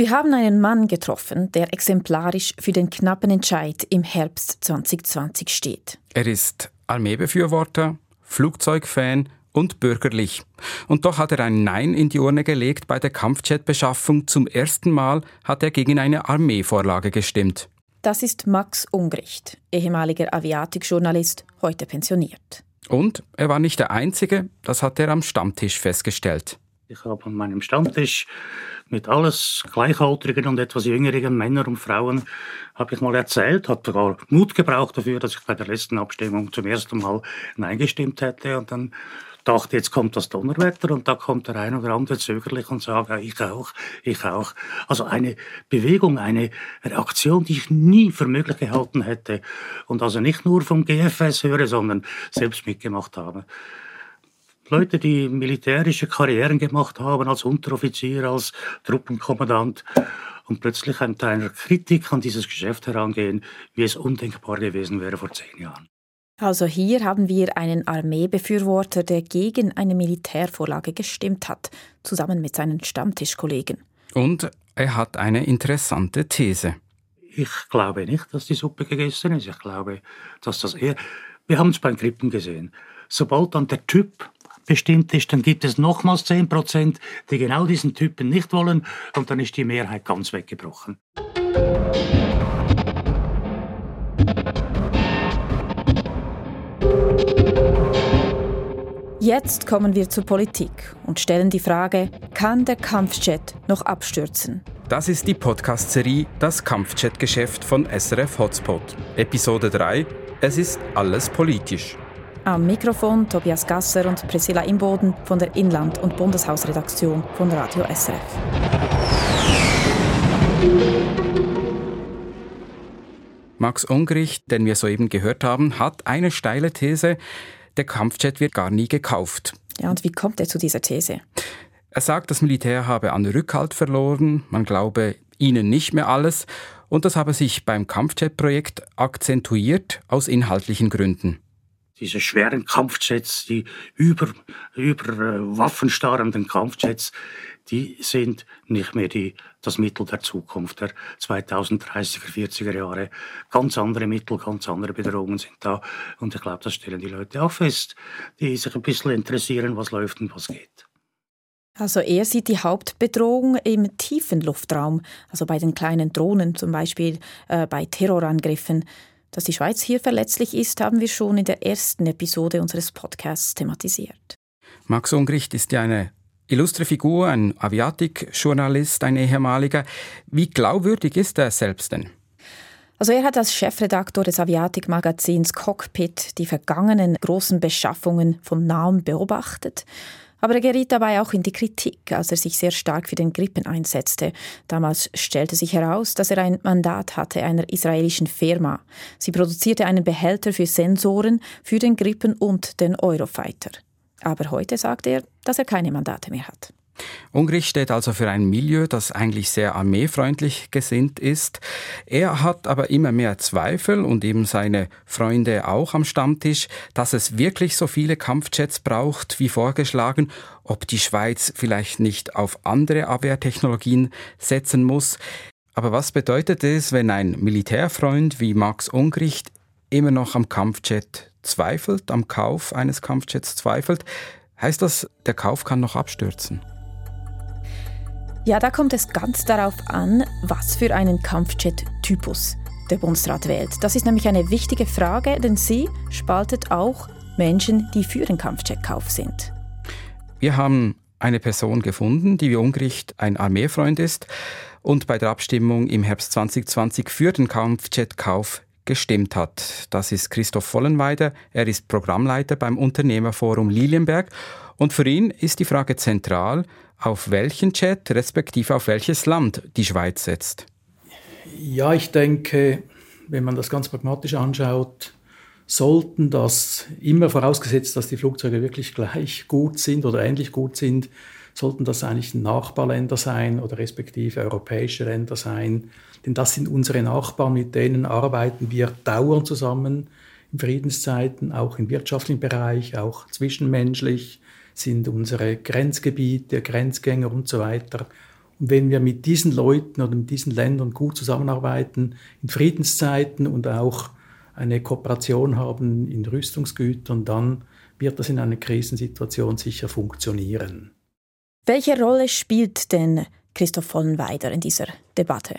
Wir haben einen Mann getroffen, der exemplarisch für den knappen Entscheid im Herbst 2020 steht. Er ist Armeebefürworter, Flugzeugfan und bürgerlich. Und doch hat er ein Nein in die Urne gelegt bei der Kampfjetbeschaffung. Zum ersten Mal hat er gegen eine Armeevorlage gestimmt. Das ist Max Ungricht, ehemaliger Aviatikjournalist, heute pensioniert. Und er war nicht der Einzige, das hat er am Stammtisch festgestellt. Ich habe an meinem Stammtisch mit alles Gleichaltrigen und etwas jüngeren Männern und Frauen habe ich mal erzählt, hat sogar Mut gebraucht dafür, dass ich bei der letzten Abstimmung zum ersten Mal Nein gestimmt hätte und dann dachte, jetzt kommt das Donnerwetter und da kommt der ein oder andere zögerlich und sagt, ich auch, ich auch. Also eine Bewegung, eine Reaktion, die ich nie für möglich gehalten hätte und also nicht nur vom GFS höre, sondern selbst mitgemacht habe. Leute, die militärische Karrieren gemacht haben als Unteroffizier, als Truppenkommandant und plötzlich mit einer Kritik an dieses Geschäft herangehen, wie es undenkbar gewesen wäre vor zehn Jahren. Also hier haben wir einen Armeebefürworter, der gegen eine Militärvorlage gestimmt hat, zusammen mit seinen Stammtischkollegen. Und er hat eine interessante These. Ich glaube nicht, dass die Suppe gegessen ist. Ich glaube, dass das eher. Wir haben es beim Krippen gesehen. Sobald dann der Typ bestimmt ist, dann gibt es nochmals 10 Prozent, die genau diesen Typen nicht wollen und dann ist die Mehrheit ganz weggebrochen. Jetzt kommen wir zur Politik und stellen die Frage, kann der Kampfjet noch abstürzen? Das ist die Podcast-Serie Das Kampfjet-Geschäft von SRF Hotspot. Episode 3 Es ist alles politisch. Am Mikrofon Tobias Gasser und Priscilla Imboden von der Inland- und Bundeshausredaktion von Radio SRF. Max Ungrich, den wir soeben gehört haben, hat eine steile These, der Kampfjet wird gar nie gekauft. Ja, und wie kommt er zu dieser These? Er sagt, das Militär habe an Rückhalt verloren, man glaube ihnen nicht mehr alles und das habe sich beim Kampfjet-Projekt akzentuiert aus inhaltlichen Gründen diese schweren Kampfjets, die über, über äh, Waffen starrenden Kampfjets, die sind nicht mehr die, das Mittel der Zukunft der 2030er, 40er Jahre. Ganz andere Mittel, ganz andere Bedrohungen sind da. Und ich glaube, das stellen die Leute auch fest, die sich ein bisschen interessieren, was läuft und was geht. Also er sieht die Hauptbedrohung im tiefen Luftraum, also bei den kleinen Drohnen zum Beispiel, äh, bei Terrorangriffen. Dass die Schweiz hier verletzlich ist, haben wir schon in der ersten Episode unseres Podcasts thematisiert. Max Ungricht ist ja eine illustre Figur, ein Aviatik-Journalist, ein ehemaliger. Wie glaubwürdig ist er selbst denn? Also er hat als Chefredaktor des Aviatik-Magazins Cockpit die vergangenen großen Beschaffungen von nahem beobachtet aber er geriet dabei auch in die Kritik, als er sich sehr stark für den Grippen einsetzte. Damals stellte sich heraus, dass er ein Mandat hatte einer israelischen Firma. Sie produzierte einen Behälter für Sensoren für den Grippen und den Eurofighter. Aber heute sagt er, dass er keine Mandate mehr hat. Ungrich steht also für ein Milieu, das eigentlich sehr armeefreundlich gesinnt ist. Er hat aber immer mehr Zweifel und eben seine Freunde auch am Stammtisch, dass es wirklich so viele Kampfjets braucht wie vorgeschlagen, ob die Schweiz vielleicht nicht auf andere Abwehrtechnologien setzen muss. Aber was bedeutet es, wenn ein Militärfreund wie Max Ungrich immer noch am Kampfjet zweifelt, am Kauf eines Kampfjets zweifelt? Heißt das, der Kauf kann noch abstürzen? Ja, da kommt es ganz darauf an, was für einen Kampfjet-Typus der Bundesrat wählt. Das ist nämlich eine wichtige Frage, denn sie spaltet auch Menschen, die für den Kampfjetkauf sind. Wir haben eine Person gefunden, die wie Ungericht ein Armeefreund ist und bei der Abstimmung im Herbst 2020 für den Kampfjetkauf gestimmt hat. Das ist Christoph Vollenweider. Er ist Programmleiter beim Unternehmerforum Lilienberg. Und für ihn ist die Frage zentral, auf welchen Jet respektive auf welches Land die Schweiz setzt? Ja, ich denke, wenn man das ganz pragmatisch anschaut, sollten das immer vorausgesetzt, dass die Flugzeuge wirklich gleich gut sind oder ähnlich gut sind, sollten das eigentlich Nachbarländer sein oder respektive europäische Länder sein. Denn das sind unsere Nachbarn, mit denen arbeiten wir dauernd zusammen in Friedenszeiten, auch im wirtschaftlichen Bereich, auch zwischenmenschlich sind unsere Grenzgebiete, Grenzgänger und so weiter. Und wenn wir mit diesen Leuten oder mit diesen Ländern gut zusammenarbeiten, in Friedenszeiten und auch eine Kooperation haben in Rüstungsgütern, dann wird das in einer Krisensituation sicher funktionieren. Welche Rolle spielt denn Christoph Vollenweider in dieser Debatte?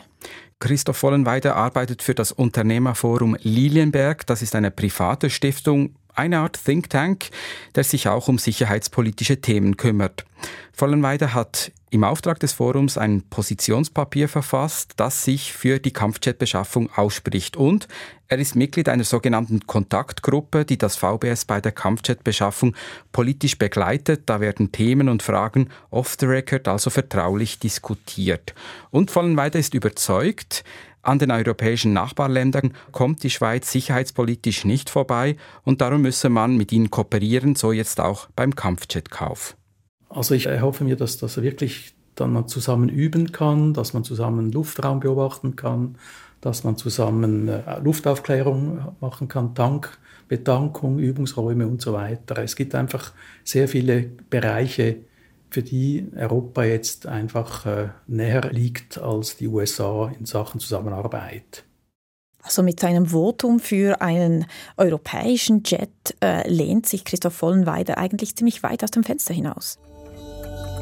Christoph Vollenweider arbeitet für das Unternehmerforum Lilienberg. Das ist eine private Stiftung, eine Art Think Tank, der sich auch um sicherheitspolitische Themen kümmert. Vollenweider hat im Auftrag des Forums ein Positionspapier verfasst, das sich für die Kampfjetbeschaffung ausspricht und er ist Mitglied einer sogenannten Kontaktgruppe, die das VBS bei der Kampfjetbeschaffung politisch begleitet. Da werden Themen und Fragen off the record, also vertraulich diskutiert. Und Vollenweider ist überzeugt, an den europäischen Nachbarländern kommt die Schweiz sicherheitspolitisch nicht vorbei und darum müsse man mit ihnen kooperieren, so jetzt auch beim Kampfjetkauf. Also ich erhoffe mir, dass das wirklich dann man zusammen üben kann, dass man zusammen Luftraum beobachten kann, dass man zusammen äh, Luftaufklärung machen kann, Tank, Betankung, Übungsräume und so weiter. Es gibt einfach sehr viele Bereiche, für die Europa jetzt einfach äh, näher liegt als die USA in Sachen Zusammenarbeit. Also mit seinem Votum für einen europäischen Jet äh, lehnt sich Christoph Vollenweider eigentlich ziemlich weit aus dem Fenster hinaus.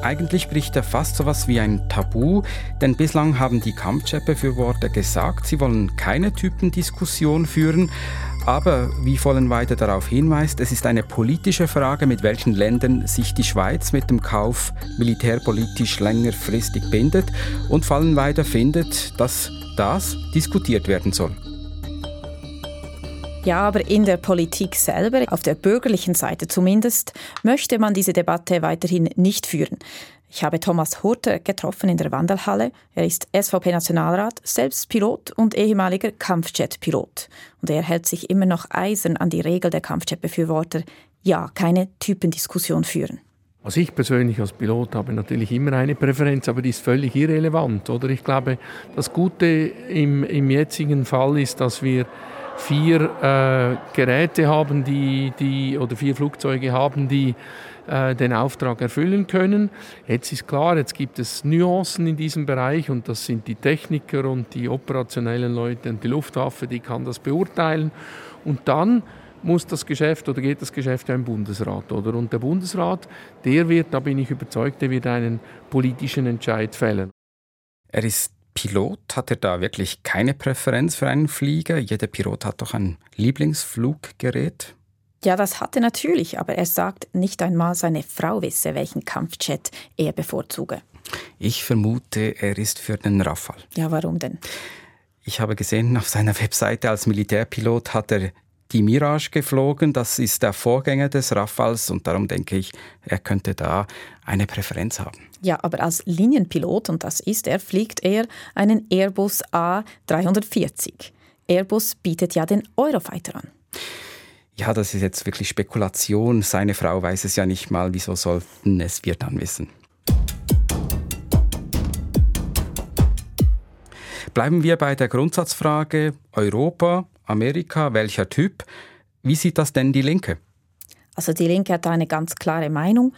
Eigentlich bricht er fast so etwas wie ein Tabu, denn bislang haben die Kampfjet-Befürworter gesagt, sie wollen keine Typendiskussion führen, aber wie Vollenweider darauf hinweist, es ist eine politische Frage, mit welchen Ländern sich die Schweiz mit dem Kauf militärpolitisch längerfristig bindet und Vollenweider findet, dass das diskutiert werden soll. Ja, aber in der Politik selber, auf der bürgerlichen Seite zumindest, möchte man diese Debatte weiterhin nicht führen. Ich habe Thomas Hurter getroffen in der Wandelhalle. Er ist SVP-Nationalrat, selbst Pilot und ehemaliger Kampfjet-Pilot. Und er hält sich immer noch eisern an die Regel der Kampfjet-Befürworter. Ja, keine Typendiskussion führen. Also ich persönlich als Pilot habe natürlich immer eine Präferenz, aber die ist völlig irrelevant. Oder ich glaube, das Gute im, im jetzigen Fall ist, dass wir vier äh, Geräte haben, die, die, oder vier Flugzeuge haben, die äh, den Auftrag erfüllen können. Jetzt ist klar, jetzt gibt es Nuancen in diesem Bereich und das sind die Techniker und die operationellen Leute und die Luftwaffe, die kann das beurteilen. Und dann muss das Geschäft oder geht das Geschäft ja im Bundesrat, oder? Und der Bundesrat, der wird, da bin ich überzeugt, der wird einen politischen Entscheid fällen. Er ist Pilot, hat er da wirklich keine Präferenz für einen Flieger? Jeder Pilot hat doch ein Lieblingsfluggerät. Ja, das hat er natürlich, aber er sagt, nicht einmal seine Frau wisse, welchen Kampfjet er bevorzuge. Ich vermute, er ist für den Rafale. Ja, warum denn? Ich habe gesehen, auf seiner Webseite als Militärpilot hat er die Mirage geflogen. Das ist der Vorgänger des Rafales und darum denke ich, er könnte da eine Präferenz haben. Ja, aber als Linienpilot, und das ist er, fliegt er einen Airbus A340. Airbus bietet ja den Eurofighter an. Ja, das ist jetzt wirklich Spekulation. Seine Frau weiß es ja nicht mal. Wieso sollten es wir dann wissen? Bleiben wir bei der Grundsatzfrage Europa, Amerika, welcher Typ? Wie sieht das denn die Linke? Also die Linke hat eine ganz klare Meinung.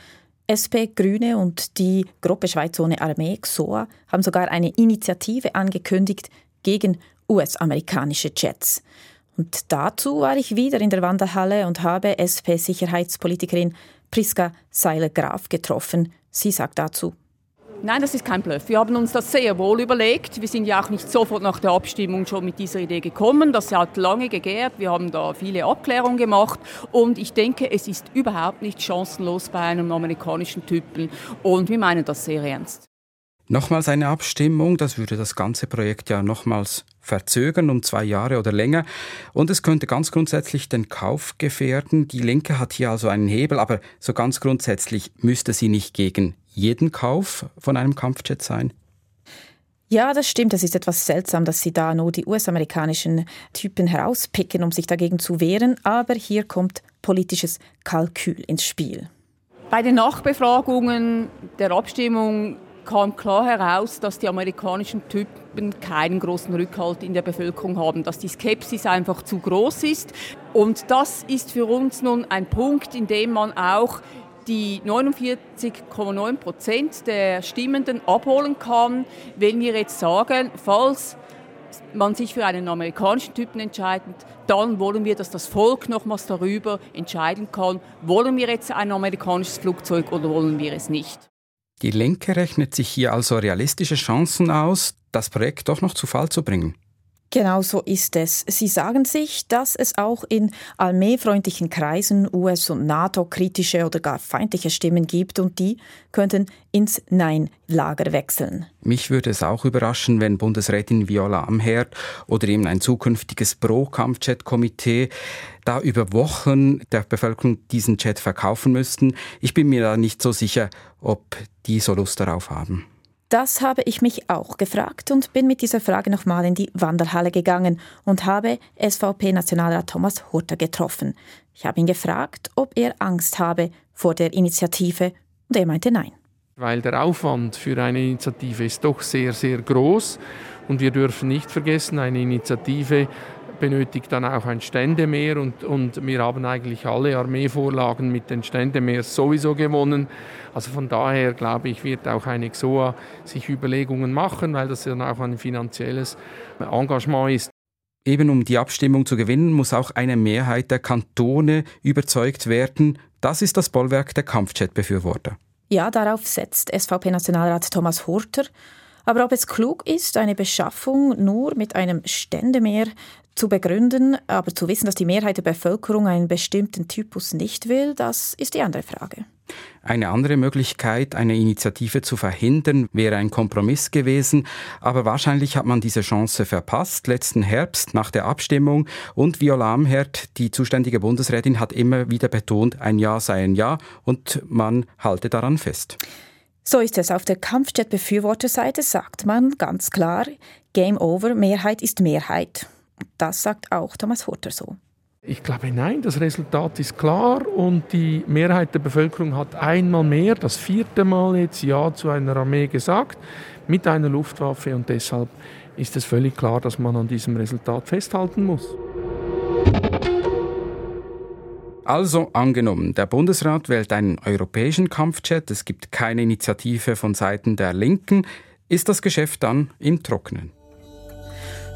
SP, Grüne und die Gruppe Schweiz ohne Armee, XOA, haben sogar eine Initiative angekündigt gegen US-amerikanische Jets. Und dazu war ich wieder in der Wanderhalle und habe SP-Sicherheitspolitikerin Priska Seiler-Graf getroffen. Sie sagt dazu, Nein, das ist kein Bluff. Wir haben uns das sehr wohl überlegt. Wir sind ja auch nicht sofort nach der Abstimmung schon mit dieser Idee gekommen. Das hat lange gegärt. Wir haben da viele Abklärungen gemacht. Und ich denke, es ist überhaupt nicht chancenlos bei einem amerikanischen Typen. Und wir meinen das sehr ernst. Nochmals eine Abstimmung, das würde das ganze Projekt ja nochmals verzögern um zwei Jahre oder länger. Und es könnte ganz grundsätzlich den Kauf gefährden. Die Linke hat hier also einen Hebel, aber so ganz grundsätzlich müsste sie nicht gegen jeden Kauf von einem Kampfjet sein? Ja, das stimmt. Es ist etwas seltsam, dass sie da nur die US-amerikanischen Typen herauspicken, um sich dagegen zu wehren. Aber hier kommt politisches Kalkül ins Spiel. Bei den Nachbefragungen der Abstimmung kam klar heraus, dass die amerikanischen Typen keinen großen Rückhalt in der Bevölkerung haben, dass die Skepsis einfach zu groß ist. Und das ist für uns nun ein Punkt, in dem man auch die 49,9 Prozent der Stimmenden abholen kann, wenn wir jetzt sagen, falls man sich für einen amerikanischen Typen entscheidet, dann wollen wir, dass das Volk nochmals darüber entscheiden kann, wollen wir jetzt ein amerikanisches Flugzeug oder wollen wir es nicht. Die Linke rechnet sich hier also realistische Chancen aus, das Projekt doch noch zu Fall zu bringen. Genau so ist es. Sie sagen sich, dass es auch in armeefreundlichen Kreisen US- und NATO-kritische oder gar feindliche Stimmen gibt und die könnten ins Nein-Lager wechseln. Mich würde es auch überraschen, wenn Bundesrätin Viola Amherd oder eben ein zukünftiges Pro-Kampfjet-Komitee da über Wochen der Bevölkerung diesen Jet verkaufen müssten. Ich bin mir da nicht so sicher, ob die so Lust darauf haben. Das habe ich mich auch gefragt und bin mit dieser Frage nochmal in die Wanderhalle gegangen und habe SVP-Nationalrat Thomas Hurter getroffen. Ich habe ihn gefragt, ob er Angst habe vor der Initiative und er meinte nein. Weil der Aufwand für eine Initiative ist doch sehr, sehr groß und wir dürfen nicht vergessen, eine Initiative benötigt dann auch ein Ständemeer und, und wir haben eigentlich alle Armeevorlagen mit den Ständemeer sowieso gewonnen. Also von daher glaube ich, wird auch eine XOA sich Überlegungen machen, weil das dann auch ein finanzielles Engagement ist. Eben um die Abstimmung zu gewinnen, muss auch eine Mehrheit der Kantone überzeugt werden. Das ist das Bollwerk der Kampfjet-Befürworter. Ja, darauf setzt SVP-Nationalrat Thomas Hurter. Aber ob es klug ist, eine Beschaffung nur mit einem Ständemeer zu begründen, aber zu wissen, dass die Mehrheit der Bevölkerung einen bestimmten Typus nicht will, das ist die andere Frage. Eine andere Möglichkeit, eine Initiative zu verhindern, wäre ein Kompromiss gewesen, aber wahrscheinlich hat man diese Chance verpasst, letzten Herbst nach der Abstimmung und Viola Amherd, die zuständige Bundesrätin, hat immer wieder betont, ein Ja sei ein Ja und man halte daran fest. So ist es. Auf der Kampfjet-Befürworterseite sagt man ganz klar, Game over, Mehrheit ist Mehrheit. Das sagt auch Thomas Hurter so. Ich glaube, nein, das Resultat ist klar und die Mehrheit der Bevölkerung hat einmal mehr, das vierte Mal jetzt Ja zu einer Armee gesagt, mit einer Luftwaffe und deshalb ist es völlig klar, dass man an diesem Resultat festhalten muss. Also angenommen, der Bundesrat wählt einen europäischen Kampfjet, es gibt keine Initiative von Seiten der Linken, ist das Geschäft dann im Trockenen?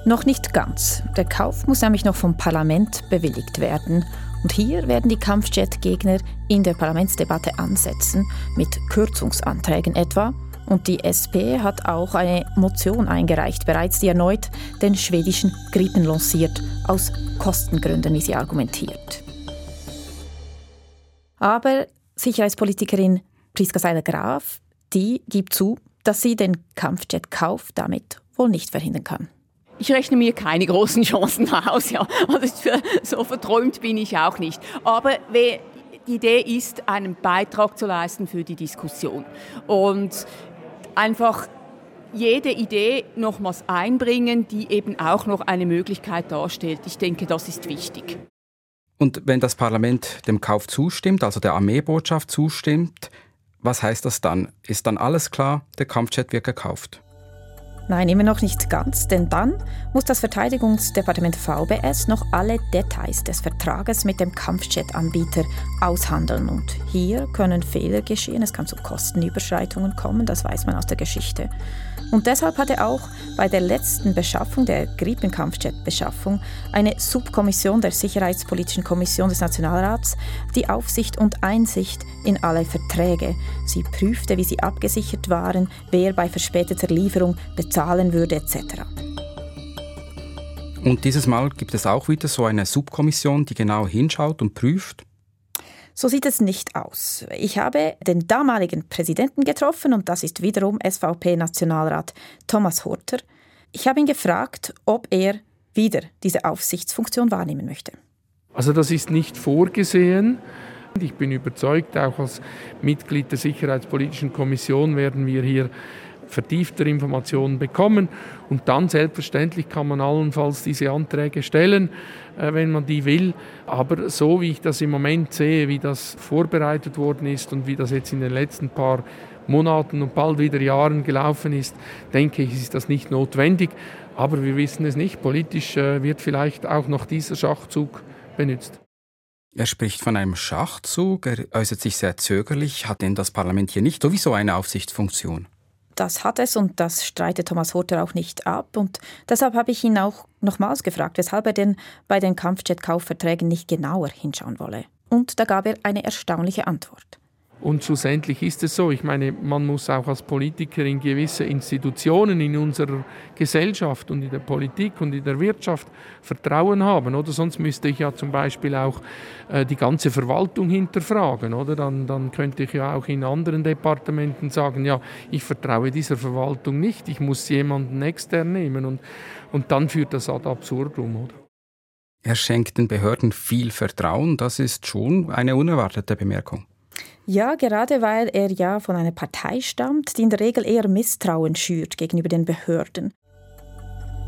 Noch nicht ganz. Der Kauf muss nämlich noch vom Parlament bewilligt werden. Und hier werden die Kampfjet-Gegner in der Parlamentsdebatte ansetzen, mit Kürzungsanträgen etwa. Und die SP hat auch eine Motion eingereicht, bereits die erneut den schwedischen Gripen lanciert, aus Kostengründen, wie sie argumentiert. Aber Sicherheitspolitikerin Priska Seiler-Graf, die gibt zu, dass sie den Kampfjet-Kauf damit wohl nicht verhindern kann. Ich rechne mir keine großen Chancen aus, ja. Also so verträumt bin ich auch nicht. Aber die Idee ist, einen Beitrag zu leisten für die Diskussion. Und einfach jede Idee nochmals einbringen, die eben auch noch eine Möglichkeit darstellt. Ich denke, das ist wichtig. Und wenn das Parlament dem Kauf zustimmt, also der Armeebotschaft zustimmt, was heißt das dann? Ist dann alles klar, der Kampfjet wird gekauft? Nein, immer noch nicht ganz, denn dann muss das Verteidigungsdepartement VBS noch alle Details des Vertrages mit dem Kampfjet-Anbieter aushandeln. Und hier können Fehler geschehen, es kann zu Kostenüberschreitungen kommen, das weiß man aus der Geschichte. Und deshalb hatte auch bei der letzten Beschaffung, der Gripen-Kampfjet-Beschaffung, eine Subkommission der Sicherheitspolitischen Kommission des Nationalrats die Aufsicht und Einsicht in alle Verträge. Sie prüfte, wie sie abgesichert waren, wer bei verspäteter Lieferung bezahlen würde etc. Und dieses Mal gibt es auch wieder so eine Subkommission, die genau hinschaut und prüft, so sieht es nicht aus. Ich habe den damaligen Präsidenten getroffen und das ist wiederum SVP-Nationalrat Thomas Horter. Ich habe ihn gefragt, ob er wieder diese Aufsichtsfunktion wahrnehmen möchte. Also das ist nicht vorgesehen. Ich bin überzeugt, auch als Mitglied der Sicherheitspolitischen Kommission werden wir hier vertiefter Informationen bekommen. Und dann selbstverständlich kann man allenfalls diese Anträge stellen, äh, wenn man die will. Aber so wie ich das im Moment sehe, wie das vorbereitet worden ist und wie das jetzt in den letzten paar Monaten und bald wieder Jahren gelaufen ist, denke ich, ist das nicht notwendig. Aber wir wissen es nicht. Politisch äh, wird vielleicht auch noch dieser Schachzug benutzt. Er spricht von einem Schachzug, er äußert sich sehr zögerlich. Hat denn das Parlament hier nicht sowieso eine Aufsichtsfunktion? Das hat es und das streitet Thomas Horter auch nicht ab. Und deshalb habe ich ihn auch nochmals gefragt, weshalb er denn bei den Kampfjet-Kaufverträgen nicht genauer hinschauen wolle. Und da gab er eine erstaunliche Antwort. Und schlussendlich ist es so, ich meine, man muss auch als Politiker in gewisse Institutionen in unserer Gesellschaft und in der Politik und in der Wirtschaft Vertrauen haben, oder? Sonst müsste ich ja zum Beispiel auch äh, die ganze Verwaltung hinterfragen, oder? Dann, dann könnte ich ja auch in anderen Departementen sagen, ja, ich vertraue dieser Verwaltung nicht, ich muss jemanden extern nehmen und, und dann führt das ad absurdum, oder? Er schenkt den Behörden viel Vertrauen, das ist schon eine unerwartete Bemerkung. Ja, gerade weil er ja von einer Partei stammt, die in der Regel eher Misstrauen schürt gegenüber den Behörden.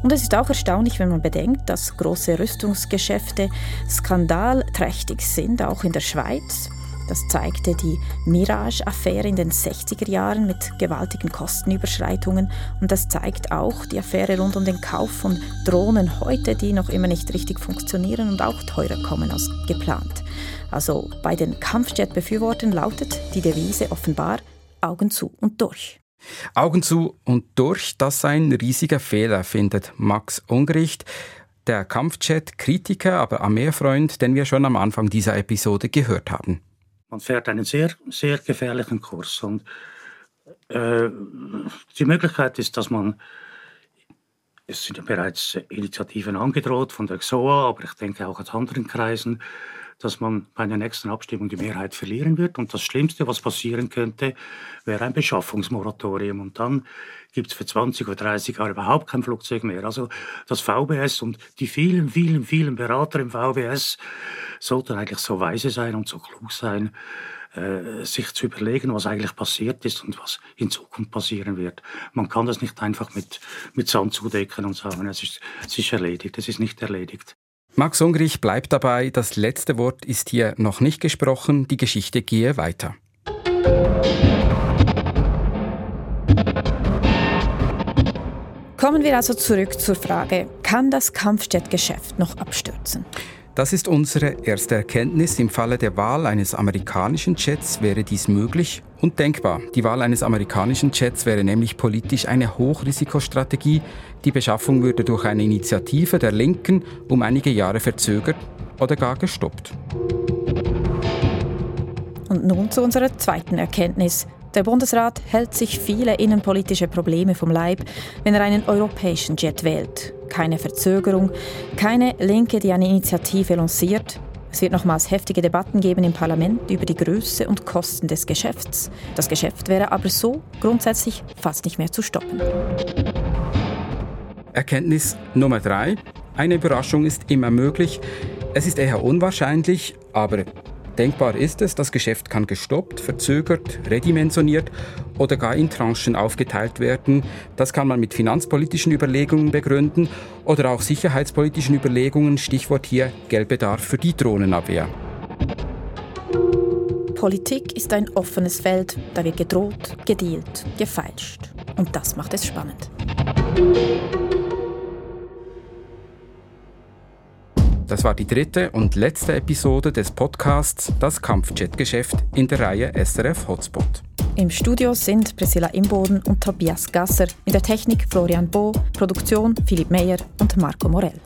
Und es ist auch erstaunlich, wenn man bedenkt, dass große Rüstungsgeschäfte skandalträchtig sind, auch in der Schweiz. Das zeigte die Mirage-Affäre in den 60er Jahren mit gewaltigen Kostenüberschreitungen und das zeigt auch die Affäre rund um den Kauf von Drohnen heute, die noch immer nicht richtig funktionieren und auch teurer kommen als geplant. Also bei den Kampfjet-Befürwortern lautet die Devise offenbar Augen zu und durch. Augen zu und durch, das sei ein riesiger Fehler, findet Max Ungericht, der Kampfjet-Kritiker, aber Armeefreund, den wir schon am Anfang dieser Episode gehört haben. Man fährt einen sehr, sehr gefährlichen Kurs. Und äh, die Möglichkeit ist, dass man, es sind ja bereits Initiativen angedroht von der XOA, aber ich denke auch aus anderen Kreisen, dass man bei der nächsten Abstimmung die Mehrheit verlieren wird. Und das Schlimmste, was passieren könnte, wäre ein Beschaffungsmoratorium. Und dann gibt es für 20 oder 30 Jahre überhaupt kein Flugzeug mehr. Also das VBS und die vielen, vielen, vielen Berater im VBS sollten eigentlich so weise sein und so klug sein, äh, sich zu überlegen, was eigentlich passiert ist und was in Zukunft passieren wird. Man kann das nicht einfach mit, mit Sand zudecken und sagen, es ist, es ist erledigt. Es ist nicht erledigt. Max Ungrich bleibt dabei, das letzte Wort ist hier noch nicht gesprochen, die Geschichte gehe weiter. Kommen wir also zurück zur Frage, kann das Kampfjetgeschäft noch abstürzen? Das ist unsere erste Erkenntnis. Im Falle der Wahl eines amerikanischen Jets wäre dies möglich und denkbar. Die Wahl eines amerikanischen Jets wäre nämlich politisch eine Hochrisikostrategie. Die Beschaffung würde durch eine Initiative der Linken um einige Jahre verzögert oder gar gestoppt. Und nun zu unserer zweiten Erkenntnis. Der Bundesrat hält sich viele innenpolitische Probleme vom Leib, wenn er einen europäischen Jet wählt. Keine Verzögerung, keine Linke, die eine Initiative lanciert. Es wird nochmals heftige Debatten geben im Parlament über die Größe und Kosten des Geschäfts. Das Geschäft wäre aber so grundsätzlich fast nicht mehr zu stoppen. Erkenntnis Nummer drei. Eine Überraschung ist immer möglich. Es ist eher unwahrscheinlich, aber Denkbar ist es, das Geschäft kann gestoppt, verzögert, redimensioniert oder gar in Tranchen aufgeteilt werden. Das kann man mit finanzpolitischen Überlegungen begründen oder auch sicherheitspolitischen Überlegungen, Stichwort hier Geldbedarf für die Drohnenabwehr. Politik ist ein offenes Feld, da wird gedroht, gedealt, gefeilscht. Und das macht es spannend. Das war die dritte und letzte Episode des Podcasts Das Kampfjet-Geschäft in der Reihe SRF Hotspot. Im Studio sind Priscilla Imboden und Tobias Gasser, in der Technik Florian Bo, Produktion Philipp Meyer und Marco Morell.